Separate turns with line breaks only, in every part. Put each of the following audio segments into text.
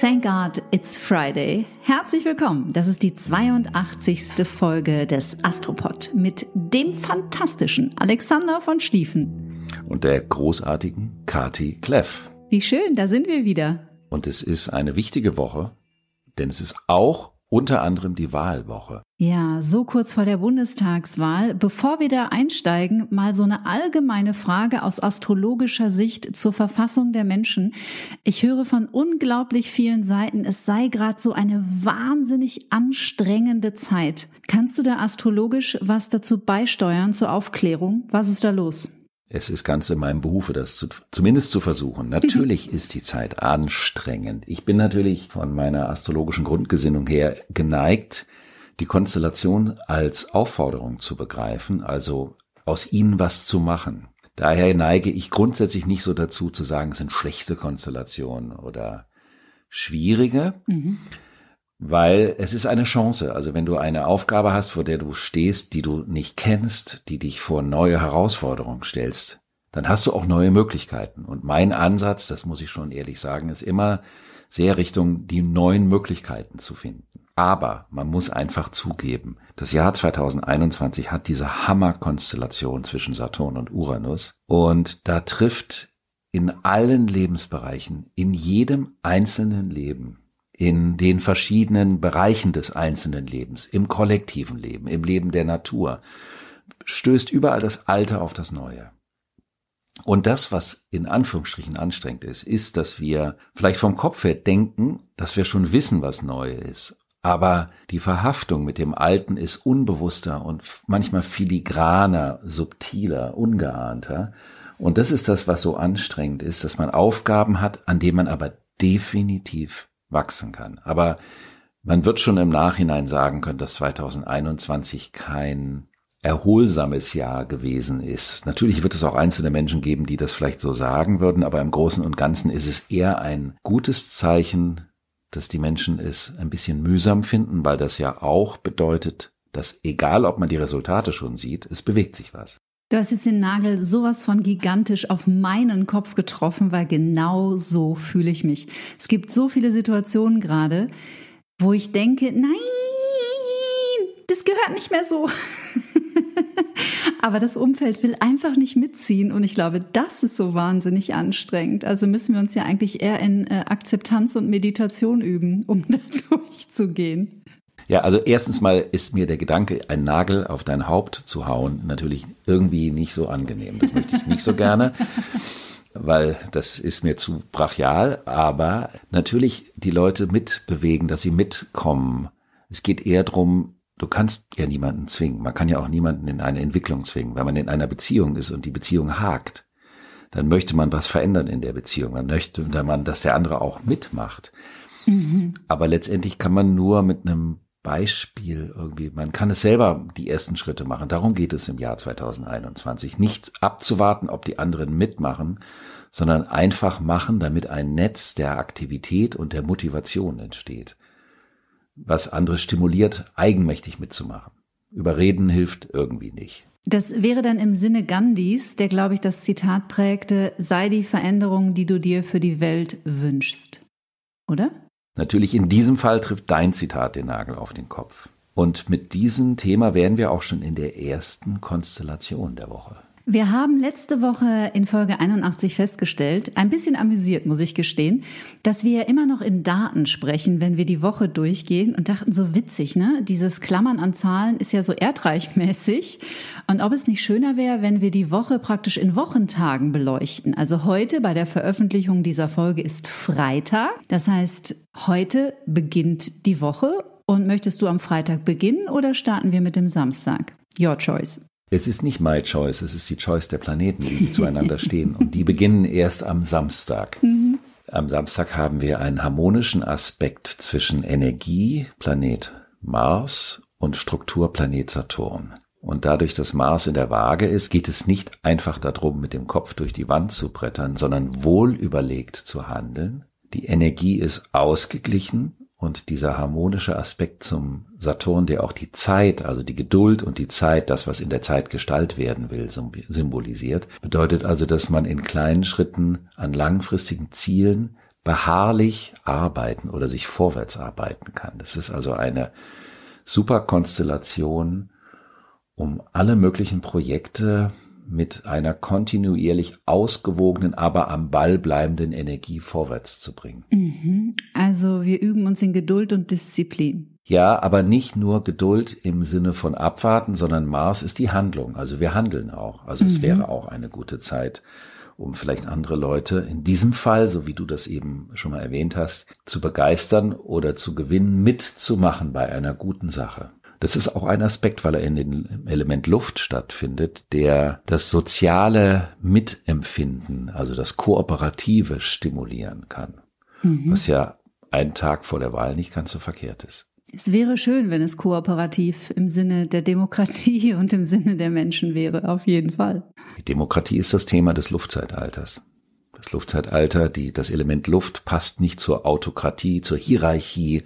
Thank God it's Friday. Herzlich willkommen. Das ist die 82. Folge des Astropod mit dem fantastischen Alexander von Schlieffen.
Und der großartigen Kati Kleff.
Wie schön, da sind wir wieder.
Und es ist eine wichtige Woche, denn es ist auch unter anderem die Wahlwoche.
Ja, so kurz vor der Bundestagswahl. Bevor wir da einsteigen, mal so eine allgemeine Frage aus astrologischer Sicht zur Verfassung der Menschen. Ich höre von unglaublich vielen Seiten, es sei gerade so eine wahnsinnig anstrengende Zeit. Kannst du da astrologisch was dazu beisteuern zur Aufklärung? Was ist da los?
Es ist ganz in meinem Behufe, das zu, zumindest zu versuchen. Natürlich ist die Zeit anstrengend. Ich bin natürlich von meiner astrologischen Grundgesinnung her geneigt, die Konstellation als Aufforderung zu begreifen, also aus ihnen was zu machen. Daher neige ich grundsätzlich nicht so dazu zu sagen, es sind schlechte Konstellationen oder schwierige. Mhm weil es ist eine Chance. Also wenn du eine Aufgabe hast, vor der du stehst, die du nicht kennst, die dich vor neue Herausforderungen stellst, dann hast du auch neue Möglichkeiten. Und mein Ansatz, das muss ich schon ehrlich sagen, ist immer sehr Richtung die neuen Möglichkeiten zu finden. Aber man muss einfach zugeben, das Jahr 2021 hat diese Hammerkonstellation zwischen Saturn und Uranus und da trifft in allen Lebensbereichen, in jedem einzelnen Leben in den verschiedenen Bereichen des einzelnen Lebens, im kollektiven Leben, im Leben der Natur, stößt überall das Alte auf das Neue. Und das, was in Anführungsstrichen anstrengend ist, ist, dass wir vielleicht vom Kopf her denken, dass wir schon wissen, was neu ist. Aber die Verhaftung mit dem Alten ist unbewusster und manchmal filigraner, subtiler, ungeahnter. Und das ist das, was so anstrengend ist, dass man Aufgaben hat, an denen man aber definitiv wachsen kann. Aber man wird schon im Nachhinein sagen können, dass 2021 kein erholsames Jahr gewesen ist. Natürlich wird es auch einzelne Menschen geben, die das vielleicht so sagen würden, aber im Großen und Ganzen ist es eher ein gutes Zeichen, dass die Menschen es ein bisschen mühsam finden, weil das ja auch bedeutet, dass egal ob man die Resultate schon sieht, es bewegt sich was.
Du hast jetzt den Nagel sowas von gigantisch auf meinen Kopf getroffen, weil genau so fühle ich mich. Es gibt so viele Situationen gerade, wo ich denke, nein, das gehört nicht mehr so. Aber das Umfeld will einfach nicht mitziehen und ich glaube, das ist so wahnsinnig anstrengend. Also müssen wir uns ja eigentlich eher in äh, Akzeptanz und Meditation üben, um da durchzugehen.
Ja, also erstens mal ist mir der Gedanke, einen Nagel auf dein Haupt zu hauen, natürlich irgendwie nicht so angenehm. Das möchte ich nicht so gerne, weil das ist mir zu brachial. Aber natürlich die Leute mitbewegen, dass sie mitkommen. Es geht eher drum, du kannst ja niemanden zwingen. Man kann ja auch niemanden in eine Entwicklung zwingen. Wenn man in einer Beziehung ist und die Beziehung hakt, dann möchte man was verändern in der Beziehung. Dann möchte man, dass der andere auch mitmacht. Mhm. Aber letztendlich kann man nur mit einem Beispiel irgendwie. Man kann es selber die ersten Schritte machen. Darum geht es im Jahr 2021. Nicht abzuwarten, ob die anderen mitmachen, sondern einfach machen, damit ein Netz der Aktivität und der Motivation entsteht. Was andere stimuliert, eigenmächtig mitzumachen. Überreden hilft irgendwie nicht.
Das wäre dann im Sinne Gandhis, der, glaube ich, das Zitat prägte, sei die Veränderung, die du dir für die Welt wünschst. Oder?
Natürlich in diesem Fall trifft dein Zitat den Nagel auf den Kopf. Und mit diesem Thema wären wir auch schon in der ersten Konstellation der Woche.
Wir haben letzte Woche in Folge 81 festgestellt, ein bisschen amüsiert, muss ich gestehen, dass wir immer noch in Daten sprechen, wenn wir die Woche durchgehen und dachten so witzig, ne? Dieses Klammern an Zahlen ist ja so erdreichmäßig. Und ob es nicht schöner wäre, wenn wir die Woche praktisch in Wochentagen beleuchten. Also heute bei der Veröffentlichung dieser Folge ist Freitag. Das heißt, heute beginnt die Woche. Und möchtest du am Freitag beginnen oder starten wir mit dem Samstag? Your choice.
Es ist nicht my choice, es ist die choice der Planeten, wie sie zueinander stehen. Und die beginnen erst am Samstag. Mhm. Am Samstag haben wir einen harmonischen Aspekt zwischen Energie, Planet Mars und Struktur, Planet Saturn. Und dadurch, dass Mars in der Waage ist, geht es nicht einfach darum, mit dem Kopf durch die Wand zu brettern, sondern wohl überlegt zu handeln. Die Energie ist ausgeglichen und dieser harmonische Aspekt zum Saturn, der auch die Zeit, also die Geduld und die Zeit, das, was in der Zeit Gestalt werden will, symbolisiert, bedeutet also, dass man in kleinen Schritten an langfristigen Zielen beharrlich arbeiten oder sich vorwärts arbeiten kann. Das ist also eine super Konstellation, um alle möglichen Projekte mit einer kontinuierlich ausgewogenen, aber am Ball bleibenden Energie vorwärts zu bringen.
Mhm. Also wir üben uns in Geduld und Disziplin.
Ja, aber nicht nur Geduld im Sinne von abwarten, sondern Mars ist die Handlung. Also wir handeln auch. Also mhm. es wäre auch eine gute Zeit, um vielleicht andere Leute in diesem Fall, so wie du das eben schon mal erwähnt hast, zu begeistern oder zu gewinnen, mitzumachen bei einer guten Sache. Das ist auch ein Aspekt, weil er in dem Element Luft stattfindet, der das soziale Mitempfinden, also das Kooperative stimulieren kann. Mhm. Was ja einen Tag vor der Wahl nicht ganz so verkehrt ist.
Es wäre schön, wenn es kooperativ im Sinne der Demokratie und im Sinne der Menschen wäre, auf jeden Fall.
Die Demokratie ist das Thema des Luftzeitalters. Das Luftzeitalter, die, das Element Luft passt nicht zur Autokratie, zur Hierarchie,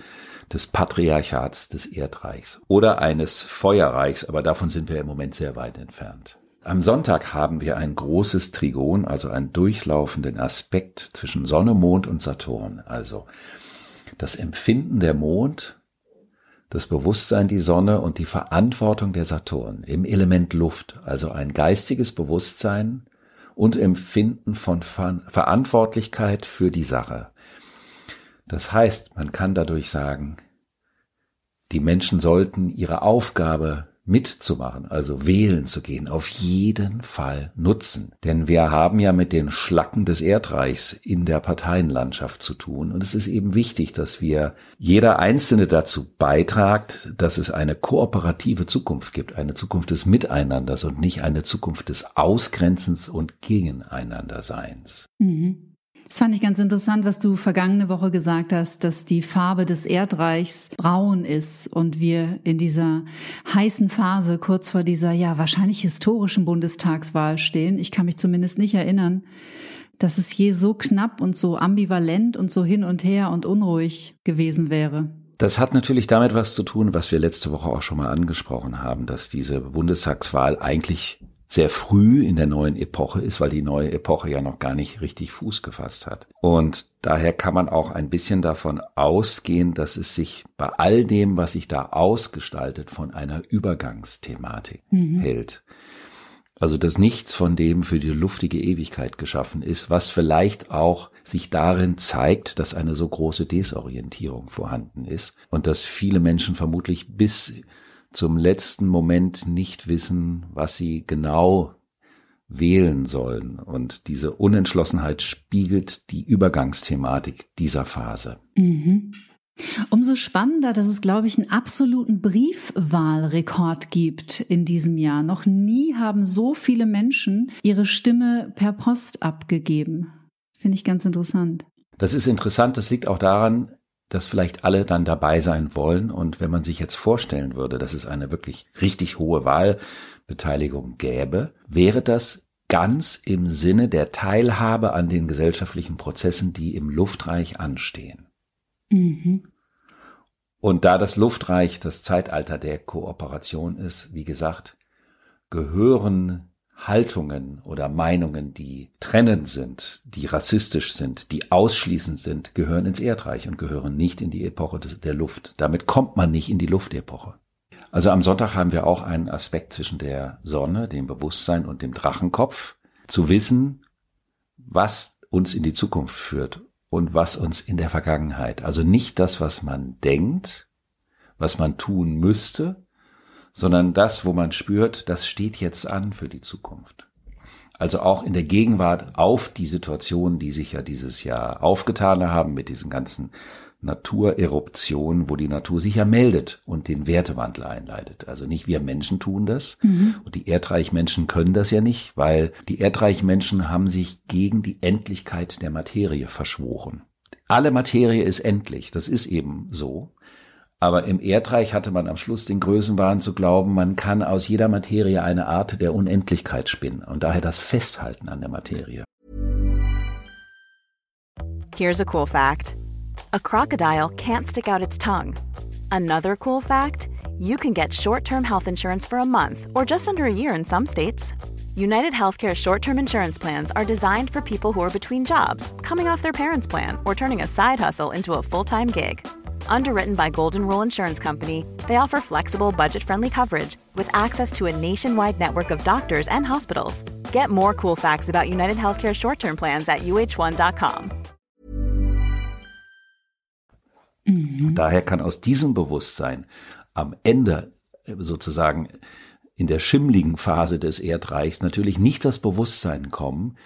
des Patriarchats des Erdreichs oder eines Feuerreichs, aber davon sind wir im Moment sehr weit entfernt. Am Sonntag haben wir ein großes Trigon, also einen durchlaufenden Aspekt zwischen Sonne, Mond und Saturn. Also das Empfinden der Mond, das Bewusstsein die Sonne und die Verantwortung der Saturn im Element Luft, also ein geistiges Bewusstsein und Empfinden von Verantwortlichkeit für die Sache. Das heißt, man kann dadurch sagen, die Menschen sollten ihre Aufgabe mitzumachen, also wählen zu gehen, auf jeden Fall nutzen. Denn wir haben ja mit den Schlacken des Erdreichs in der Parteienlandschaft zu tun. Und es ist eben wichtig, dass wir jeder Einzelne dazu beitragt, dass es eine kooperative Zukunft gibt, eine Zukunft des Miteinanders und nicht eine Zukunft des Ausgrenzens und Gegeneinanderseins.
Mhm. Das fand ich ganz interessant, was du vergangene Woche gesagt hast, dass die Farbe des Erdreichs braun ist und wir in dieser heißen Phase kurz vor dieser, ja, wahrscheinlich historischen Bundestagswahl stehen. Ich kann mich zumindest nicht erinnern, dass es je so knapp und so ambivalent und so hin und her und unruhig gewesen wäre.
Das hat natürlich damit was zu tun, was wir letzte Woche auch schon mal angesprochen haben, dass diese Bundestagswahl eigentlich sehr früh in der neuen Epoche ist, weil die neue Epoche ja noch gar nicht richtig Fuß gefasst hat. Und daher kann man auch ein bisschen davon ausgehen, dass es sich bei all dem, was sich da ausgestaltet, von einer Übergangsthematik mhm. hält. Also dass nichts von dem für die luftige Ewigkeit geschaffen ist, was vielleicht auch sich darin zeigt, dass eine so große Desorientierung vorhanden ist und dass viele Menschen vermutlich bis zum letzten Moment nicht wissen, was sie genau wählen sollen. Und diese Unentschlossenheit spiegelt die Übergangsthematik dieser Phase.
Mhm. Umso spannender, dass es, glaube ich, einen absoluten Briefwahlrekord gibt in diesem Jahr. Noch nie haben so viele Menschen ihre Stimme per Post abgegeben. Finde ich ganz interessant.
Das ist interessant. Das liegt auch daran, dass vielleicht alle dann dabei sein wollen. Und wenn man sich jetzt vorstellen würde, dass es eine wirklich richtig hohe Wahlbeteiligung gäbe, wäre das ganz im Sinne der Teilhabe an den gesellschaftlichen Prozessen, die im Luftreich anstehen. Mhm. Und da das Luftreich das Zeitalter der Kooperation ist, wie gesagt, gehören Haltungen oder Meinungen, die trennend sind, die rassistisch sind, die ausschließend sind, gehören ins Erdreich und gehören nicht in die Epoche der Luft. Damit kommt man nicht in die Luftepoche. Also am Sonntag haben wir auch einen Aspekt zwischen der Sonne, dem Bewusstsein und dem Drachenkopf, zu wissen, was uns in die Zukunft führt und was uns in der Vergangenheit. Also nicht das, was man denkt, was man tun müsste, sondern das, wo man spürt, das steht jetzt an für die Zukunft. Also auch in der Gegenwart auf die Situationen, die sich ja dieses Jahr aufgetan haben mit diesen ganzen Natureruptionen, wo die Natur sich ja meldet und den Wertewandel einleitet. Also nicht wir Menschen tun das mhm. und die Erdreichmenschen können das ja nicht, weil die Erdreichmenschen haben sich gegen die Endlichkeit der Materie verschworen. Alle Materie ist endlich, das ist eben so. Aber im Erdreich hatte man am Schluss den Größenwahn zu glauben, man kann aus jeder Materie eine Art der Unendlichkeit spinnen und daher das Festhalten an der Materie.
Here's a cool fact. A crocodile can't stick out its tongue. Another cool fact, you can get short-term health insurance for a month or just under a year in some states. United Healthcare short-term insurance plans are designed for people who are between jobs, coming off their parents' plan, or turning a side hustle into a full-time gig. Underwritten by Golden Rule Insurance Company, they offer flexible, budget friendly coverage with access to a nationwide network of doctors and hospitals. Get more cool facts about United Healthcare short term plans at uh1.com.
Mhm. Daher kann aus diesem Bewusstsein am Ende äh, sozusagen in der schimmligen Phase des Erdreichs natürlich nicht das Bewusstsein kommen,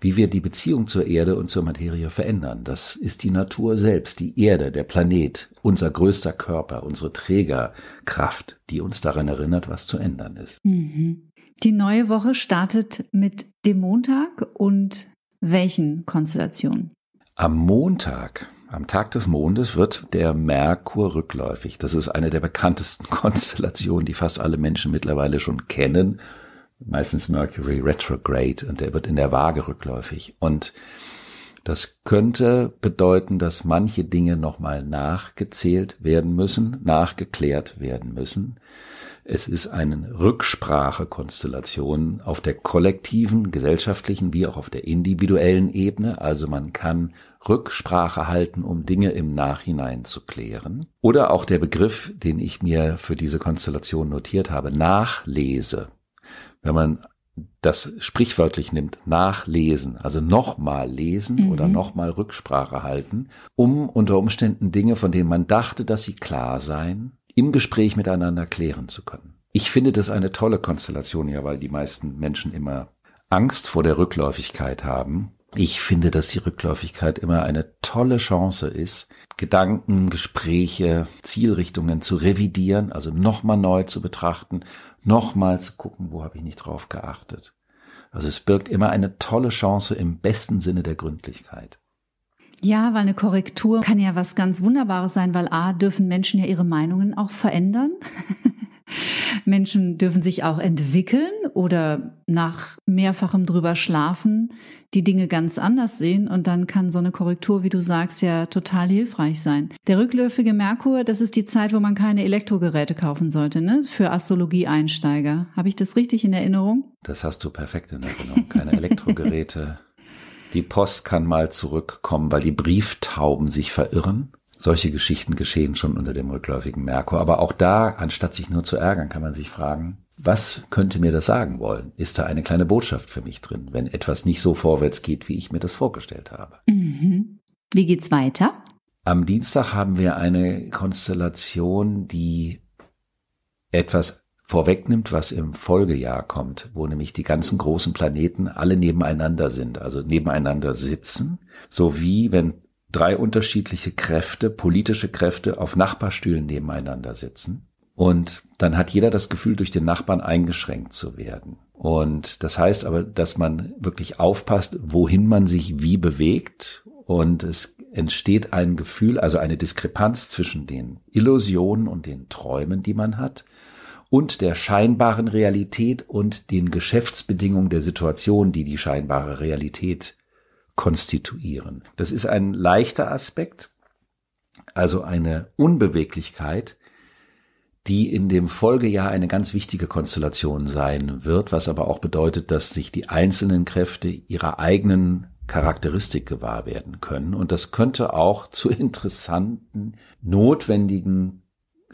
wie wir die Beziehung zur Erde und zur Materie verändern. Das ist die Natur selbst, die Erde, der Planet, unser größter Körper, unsere Trägerkraft, die uns daran erinnert, was zu ändern ist.
Mhm. Die neue Woche startet mit dem Montag und welchen Konstellationen?
Am Montag, am Tag des Mondes, wird der Merkur rückläufig. Das ist eine der bekanntesten Konstellationen, die fast alle Menschen mittlerweile schon kennen meistens Mercury retrograde und der wird in der Waage rückläufig. Und das könnte bedeuten, dass manche Dinge nochmal nachgezählt werden müssen, nachgeklärt werden müssen. Es ist eine Rücksprachekonstellation auf der kollektiven, gesellschaftlichen wie auch auf der individuellen Ebene. Also man kann Rücksprache halten, um Dinge im Nachhinein zu klären. Oder auch der Begriff, den ich mir für diese Konstellation notiert habe, Nachlese wenn man das sprichwörtlich nimmt, nachlesen, also nochmal lesen mhm. oder nochmal Rücksprache halten, um unter Umständen Dinge, von denen man dachte, dass sie klar seien, im Gespräch miteinander klären zu können. Ich finde das eine tolle Konstellation, ja, weil die meisten Menschen immer Angst vor der Rückläufigkeit haben ich finde, dass die Rückläufigkeit immer eine tolle Chance ist, Gedanken, Gespräche, Zielrichtungen zu revidieren, also nochmal neu zu betrachten, nochmal zu gucken, wo habe ich nicht drauf geachtet. Also es birgt immer eine tolle Chance im besten Sinne der Gründlichkeit.
Ja, weil eine Korrektur kann ja was ganz Wunderbares sein, weil A, dürfen Menschen ja ihre Meinungen auch verändern. Menschen dürfen sich auch entwickeln oder nach mehrfachem drüber schlafen die Dinge ganz anders sehen und dann kann so eine Korrektur, wie du sagst, ja total hilfreich sein. Der rückläufige Merkur, das ist die Zeit, wo man keine Elektrogeräte kaufen sollte, ne? Für Astrologie-Einsteiger. Habe ich das richtig in Erinnerung?
Das hast du perfekt in Erinnerung. Keine Elektrogeräte. die Post kann mal zurückkommen, weil die Brieftauben sich verirren. Solche Geschichten geschehen schon unter dem rückläufigen Merkur. Aber auch da, anstatt sich nur zu ärgern, kann man sich fragen, was könnte mir das sagen wollen? Ist da eine kleine Botschaft für mich drin, wenn etwas nicht so vorwärts geht, wie ich mir das vorgestellt habe?
Mhm. Wie geht's weiter?
Am Dienstag haben wir eine Konstellation, die etwas vorwegnimmt, was im Folgejahr kommt, wo nämlich die ganzen großen Planeten alle nebeneinander sind, also nebeneinander sitzen, so wie wenn drei unterschiedliche Kräfte, politische Kräfte auf Nachbarstühlen nebeneinander sitzen. Und dann hat jeder das Gefühl, durch den Nachbarn eingeschränkt zu werden. Und das heißt aber, dass man wirklich aufpasst, wohin man sich wie bewegt. Und es entsteht ein Gefühl, also eine Diskrepanz zwischen den Illusionen und den Träumen, die man hat, und der scheinbaren Realität und den Geschäftsbedingungen der Situation, die die scheinbare Realität konstituieren. Das ist ein leichter Aspekt, also eine Unbeweglichkeit, die in dem Folgejahr eine ganz wichtige Konstellation sein wird, was aber auch bedeutet, dass sich die einzelnen Kräfte ihrer eigenen Charakteristik gewahr werden können. Und das könnte auch zu interessanten, notwendigen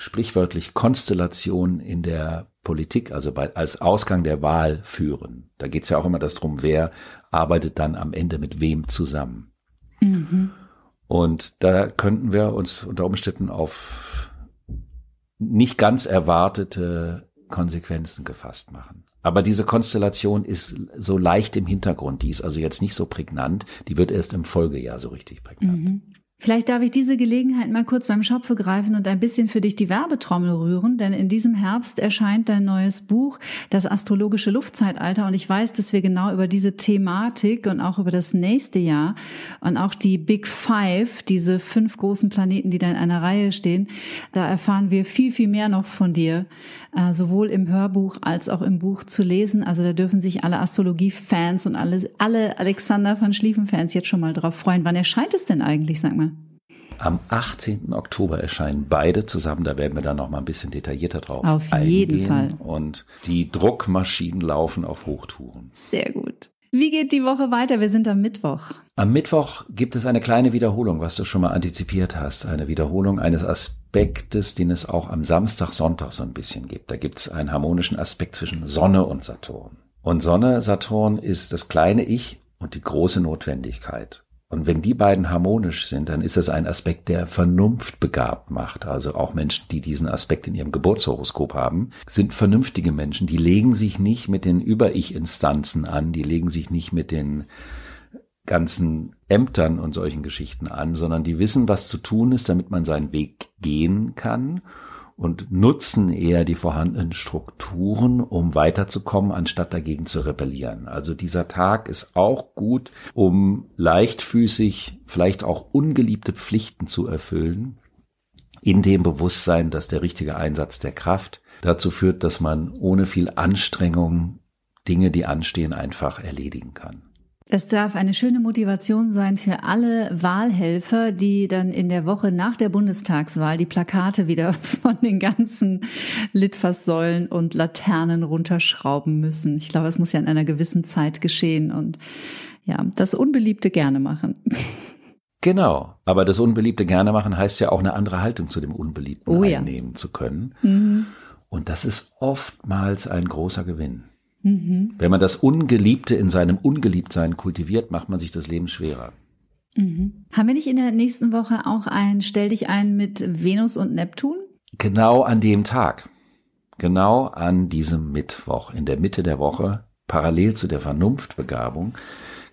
sprichwörtlich Konstellation in der Politik, also bei, als Ausgang der Wahl führen. Da geht es ja auch immer das drum, wer arbeitet dann am Ende mit wem zusammen. Mhm. Und da könnten wir uns unter Umständen auf nicht ganz erwartete Konsequenzen gefasst machen. Aber diese Konstellation ist so leicht im Hintergrund, die ist also jetzt nicht so prägnant, die wird erst im Folgejahr so richtig prägnant. Mhm.
Vielleicht darf ich diese Gelegenheit mal kurz beim Schopfe greifen und ein bisschen für dich die Werbetrommel rühren, denn in diesem Herbst erscheint dein neues Buch, Das astrologische Luftzeitalter. Und ich weiß, dass wir genau über diese Thematik und auch über das nächste Jahr und auch die Big Five, diese fünf großen Planeten, die da in einer Reihe stehen, da erfahren wir viel, viel mehr noch von dir, äh, sowohl im Hörbuch als auch im Buch zu lesen. Also da dürfen sich alle Astrologie-Fans und alle, alle Alexander von Schlieffen-Fans jetzt schon mal drauf freuen. Wann erscheint es denn eigentlich, sag mal?
Am 18. Oktober erscheinen beide zusammen. Da werden wir dann noch mal ein bisschen detaillierter drauf
Auf jeden Fall.
Und die Druckmaschinen laufen auf Hochtouren.
Sehr gut. Wie geht die Woche weiter? Wir sind am Mittwoch.
Am Mittwoch gibt es eine kleine Wiederholung, was du schon mal antizipiert hast. Eine Wiederholung eines Aspektes, den es auch am Samstag, Sonntag so ein bisschen gibt. Da gibt es einen harmonischen Aspekt zwischen Sonne und Saturn. Und Sonne, Saturn ist das kleine Ich und die große Notwendigkeit. Und wenn die beiden harmonisch sind, dann ist das ein Aspekt, der Vernunft begabt macht. Also auch Menschen, die diesen Aspekt in ihrem Geburtshoroskop haben, sind vernünftige Menschen. Die legen sich nicht mit den Über-Ich-Instanzen an, die legen sich nicht mit den ganzen Ämtern und solchen Geschichten an, sondern die wissen, was zu tun ist, damit man seinen Weg gehen kann und nutzen eher die vorhandenen Strukturen, um weiterzukommen, anstatt dagegen zu rebellieren. Also dieser Tag ist auch gut, um leichtfüßig, vielleicht auch ungeliebte Pflichten zu erfüllen, in dem Bewusstsein, dass der richtige Einsatz der Kraft dazu führt, dass man ohne viel Anstrengung Dinge, die anstehen, einfach erledigen kann.
Es darf eine schöne Motivation sein für alle Wahlhelfer, die dann in der Woche nach der Bundestagswahl die Plakate wieder von den ganzen Litfaßsäulen und Laternen runterschrauben müssen. Ich glaube, es muss ja in einer gewissen Zeit geschehen und ja, das Unbeliebte gerne machen.
Genau, aber das Unbeliebte gerne machen heißt ja auch eine andere Haltung zu dem Unbeliebten oh, einnehmen ja. zu können. Mhm. Und das ist oftmals ein großer Gewinn. Mhm. Wenn man das Ungeliebte in seinem Ungeliebtsein kultiviert, macht man sich das Leben schwerer.
Mhm. Haben wir nicht in der nächsten Woche auch ein Stell dich ein mit Venus und Neptun?
Genau an dem Tag. Genau an diesem Mittwoch, in der Mitte der Woche, parallel zu der Vernunftbegabung,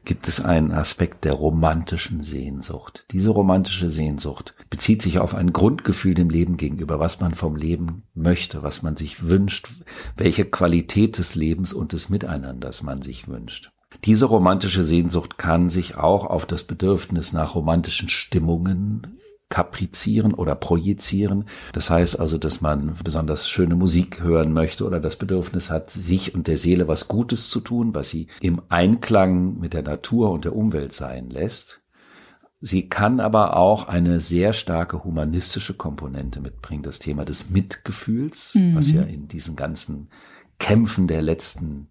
gibt es einen Aspekt der romantischen Sehnsucht. Diese romantische Sehnsucht bezieht sich auf ein Grundgefühl dem Leben gegenüber, was man vom Leben möchte, was man sich wünscht, welche Qualität des Lebens und des Miteinanders man sich wünscht. Diese romantische Sehnsucht kann sich auch auf das Bedürfnis nach romantischen Stimmungen kaprizieren oder projizieren. Das heißt also, dass man besonders schöne Musik hören möchte oder das Bedürfnis hat, sich und der Seele was Gutes zu tun, was sie im Einklang mit der Natur und der Umwelt sein lässt. Sie kann aber auch eine sehr starke humanistische Komponente mitbringen, das Thema des Mitgefühls, mhm. was ja in diesen ganzen Kämpfen der letzten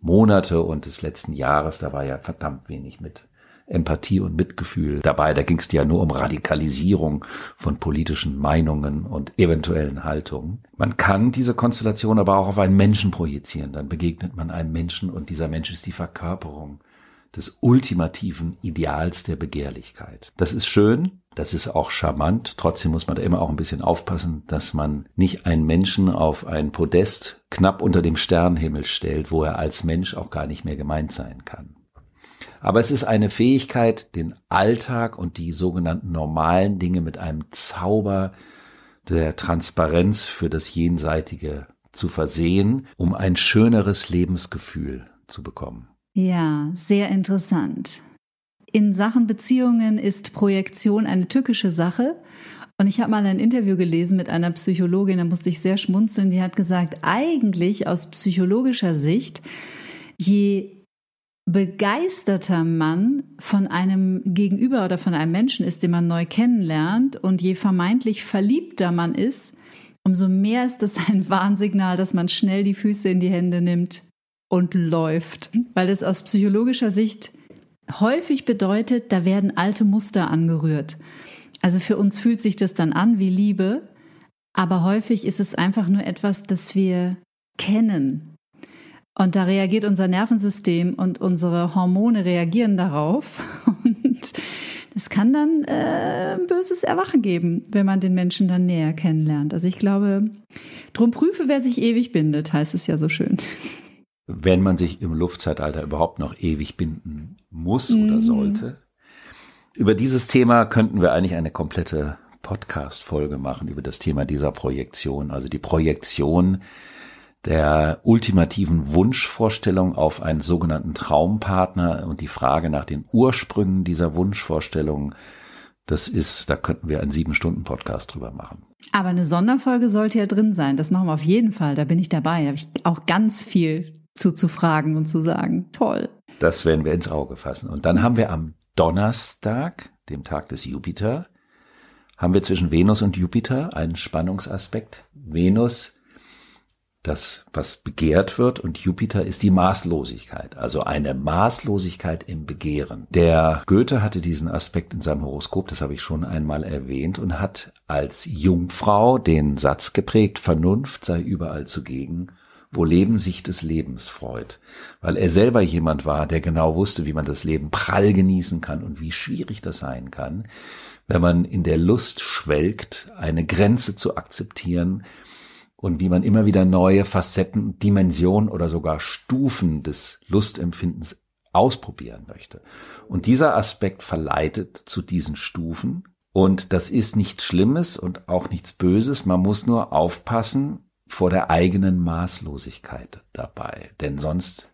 Monate und des letzten Jahres, da war ja verdammt wenig mit Empathie und Mitgefühl dabei. Da ging es ja nur um Radikalisierung von politischen Meinungen und eventuellen Haltungen. Man kann diese Konstellation aber auch auf einen Menschen projizieren. Dann begegnet man einem Menschen und dieser Mensch ist die Verkörperung des ultimativen Ideals der Begehrlichkeit. Das ist schön, das ist auch charmant. Trotzdem muss man da immer auch ein bisschen aufpassen, dass man nicht einen Menschen auf ein Podest knapp unter dem Sternenhimmel stellt, wo er als Mensch auch gar nicht mehr gemeint sein kann. Aber es ist eine Fähigkeit, den Alltag und die sogenannten normalen Dinge mit einem Zauber der Transparenz für das Jenseitige zu versehen, um ein schöneres Lebensgefühl zu bekommen.
Ja, sehr interessant. In Sachen Beziehungen ist Projektion eine tückische Sache. Und ich habe mal ein Interview gelesen mit einer Psychologin, da musste ich sehr schmunzeln, die hat gesagt, eigentlich aus psychologischer Sicht, je begeisterter man von einem Gegenüber oder von einem Menschen ist, den man neu kennenlernt und je vermeintlich verliebter man ist, umso mehr ist das ein Warnsignal, dass man schnell die Füße in die Hände nimmt und läuft, weil es aus psychologischer Sicht häufig bedeutet, da werden alte Muster angerührt. Also für uns fühlt sich das dann an wie Liebe, Aber häufig ist es einfach nur etwas, das wir kennen. Und da reagiert unser Nervensystem und unsere Hormone reagieren darauf. Und es kann dann äh, ein böses Erwachen geben, wenn man den Menschen dann näher kennenlernt. Also ich glaube, drum prüfe, wer sich ewig bindet, heißt es ja so schön.
Wenn man sich im Luftzeitalter überhaupt noch ewig binden muss oder mhm. sollte. Über dieses Thema könnten wir eigentlich eine komplette Podcast-Folge machen über das Thema dieser Projektion, also die Projektion der ultimativen Wunschvorstellung auf einen sogenannten Traumpartner und die Frage nach den Ursprüngen dieser Wunschvorstellung, das ist, da könnten wir einen sieben Stunden Podcast drüber machen.
Aber eine Sonderfolge sollte ja drin sein. Das machen wir auf jeden Fall. Da bin ich dabei. Da habe ich auch ganz viel zu, zu fragen und zu sagen. Toll.
Das werden wir ins Auge fassen. Und dann haben wir am Donnerstag, dem Tag des Jupiter, haben wir zwischen Venus und Jupiter einen Spannungsaspekt. Venus das, was begehrt wird, und Jupiter ist die Maßlosigkeit, also eine Maßlosigkeit im Begehren. Der Goethe hatte diesen Aspekt in seinem Horoskop, das habe ich schon einmal erwähnt, und hat als Jungfrau den Satz geprägt, Vernunft sei überall zugegen, wo Leben sich des Lebens freut, weil er selber jemand war, der genau wusste, wie man das Leben prall genießen kann und wie schwierig das sein kann, wenn man in der Lust schwelgt, eine Grenze zu akzeptieren, und wie man immer wieder neue Facetten, Dimensionen oder sogar Stufen des Lustempfindens ausprobieren möchte. Und dieser Aspekt verleitet zu diesen Stufen. Und das ist nichts Schlimmes und auch nichts Böses. Man muss nur aufpassen vor der eigenen Maßlosigkeit dabei. Denn sonst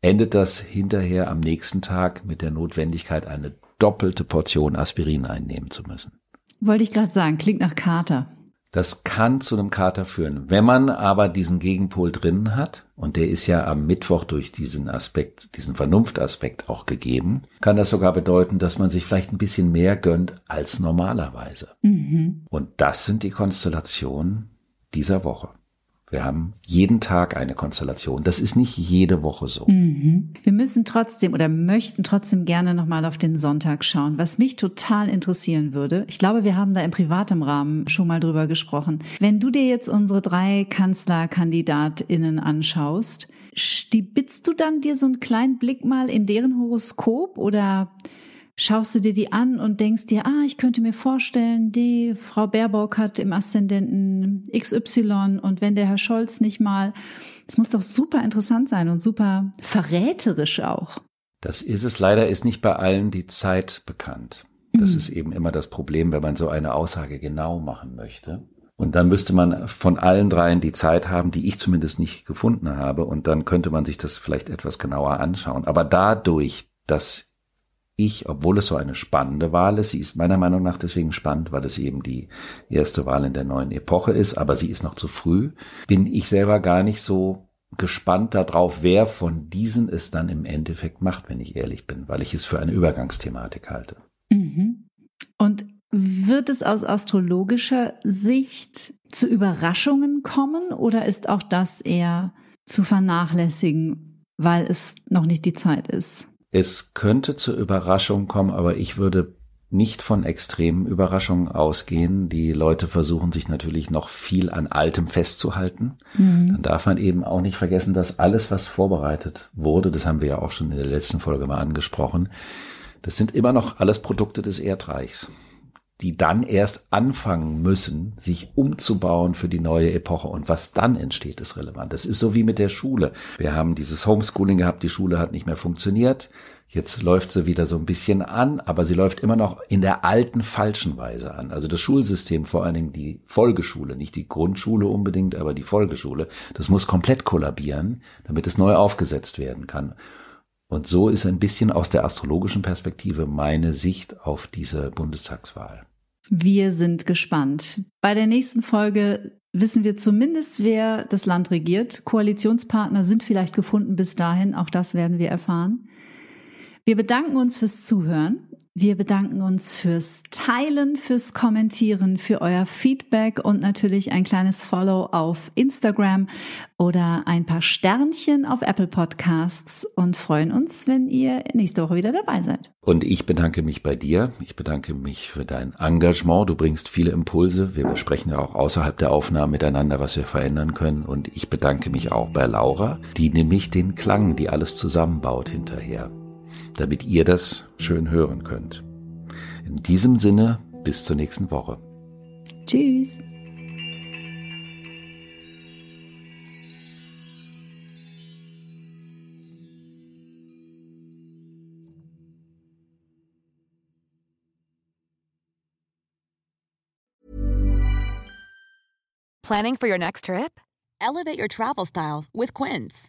endet das hinterher am nächsten Tag mit der Notwendigkeit, eine doppelte Portion Aspirin einnehmen zu müssen.
Wollte ich gerade sagen, klingt nach Kater.
Das kann zu einem Kater führen. Wenn man aber diesen Gegenpol drin hat, und der ist ja am Mittwoch durch diesen Aspekt, diesen Vernunftaspekt auch gegeben, kann das sogar bedeuten, dass man sich vielleicht ein bisschen mehr gönnt als normalerweise. Mhm. Und das sind die Konstellationen dieser Woche. Wir haben jeden Tag eine Konstellation. Das ist nicht jede Woche so.
Mhm. Wir müssen trotzdem oder möchten trotzdem gerne nochmal auf den Sonntag schauen. Was mich total interessieren würde, ich glaube, wir haben da im privaten Rahmen schon mal drüber gesprochen. Wenn du dir jetzt unsere drei KanzlerkandidatInnen anschaust, stibitzt du dann dir so einen kleinen Blick mal in deren Horoskop oder schaust du dir die an und denkst dir, ah, ich könnte mir vorstellen, die Frau Baerbock hat im Aszendenten XY und wenn der Herr Scholz nicht mal, es muss doch super interessant sein und super verräterisch auch.
Das ist es leider, ist nicht bei allen die Zeit bekannt. Das mhm. ist eben immer das Problem, wenn man so eine Aussage genau machen möchte. Und dann müsste man von allen dreien die Zeit haben, die ich zumindest nicht gefunden habe. Und dann könnte man sich das vielleicht etwas genauer anschauen. Aber dadurch, dass ich, obwohl es so eine spannende Wahl ist, sie ist meiner Meinung nach deswegen spannend, weil es eben die erste Wahl in der neuen Epoche ist, aber sie ist noch zu früh, bin ich selber gar nicht so gespannt darauf, wer von diesen es dann im Endeffekt macht, wenn ich ehrlich bin, weil ich es für eine Übergangsthematik halte.
Mhm. Und wird es aus astrologischer Sicht zu Überraschungen kommen oder ist auch das eher zu vernachlässigen, weil es noch nicht die Zeit ist?
Es könnte zur Überraschung kommen, aber ich würde nicht von extremen Überraschungen ausgehen. Die Leute versuchen sich natürlich noch viel an Altem festzuhalten. Mhm. Dann darf man eben auch nicht vergessen, dass alles, was vorbereitet wurde, das haben wir ja auch schon in der letzten Folge mal angesprochen, das sind immer noch alles Produkte des Erdreichs die dann erst anfangen müssen, sich umzubauen für die neue Epoche. Und was dann entsteht, ist relevant. Das ist so wie mit der Schule. Wir haben dieses Homeschooling gehabt, die Schule hat nicht mehr funktioniert. Jetzt läuft sie wieder so ein bisschen an, aber sie läuft immer noch in der alten falschen Weise an. Also das Schulsystem, vor allen Dingen die Folgeschule, nicht die Grundschule unbedingt, aber die Folgeschule, das muss komplett kollabieren, damit es neu aufgesetzt werden kann. Und so ist ein bisschen aus der astrologischen Perspektive meine Sicht auf diese Bundestagswahl.
Wir sind gespannt. Bei der nächsten Folge wissen wir zumindest, wer das Land regiert. Koalitionspartner sind vielleicht gefunden bis dahin. Auch das werden wir erfahren. Wir bedanken uns fürs Zuhören. Wir bedanken uns fürs Teilen, fürs Kommentieren, für euer Feedback und natürlich ein kleines Follow auf Instagram oder ein paar Sternchen auf Apple Podcasts und freuen uns, wenn ihr nächste Woche wieder dabei seid.
Und ich bedanke mich bei dir. Ich bedanke mich für dein Engagement. Du bringst viele Impulse. Wir besprechen ja auch außerhalb der Aufnahmen miteinander, was wir verändern können. Und ich bedanke mich auch bei Laura, die nämlich den Klang, die alles zusammenbaut, hinterher, damit ihr das schön hören könnt. In diesem Sinne, bis zur nächsten Woche.
Tschüss.
Planning for your next trip? Elevate your travel style with Quince.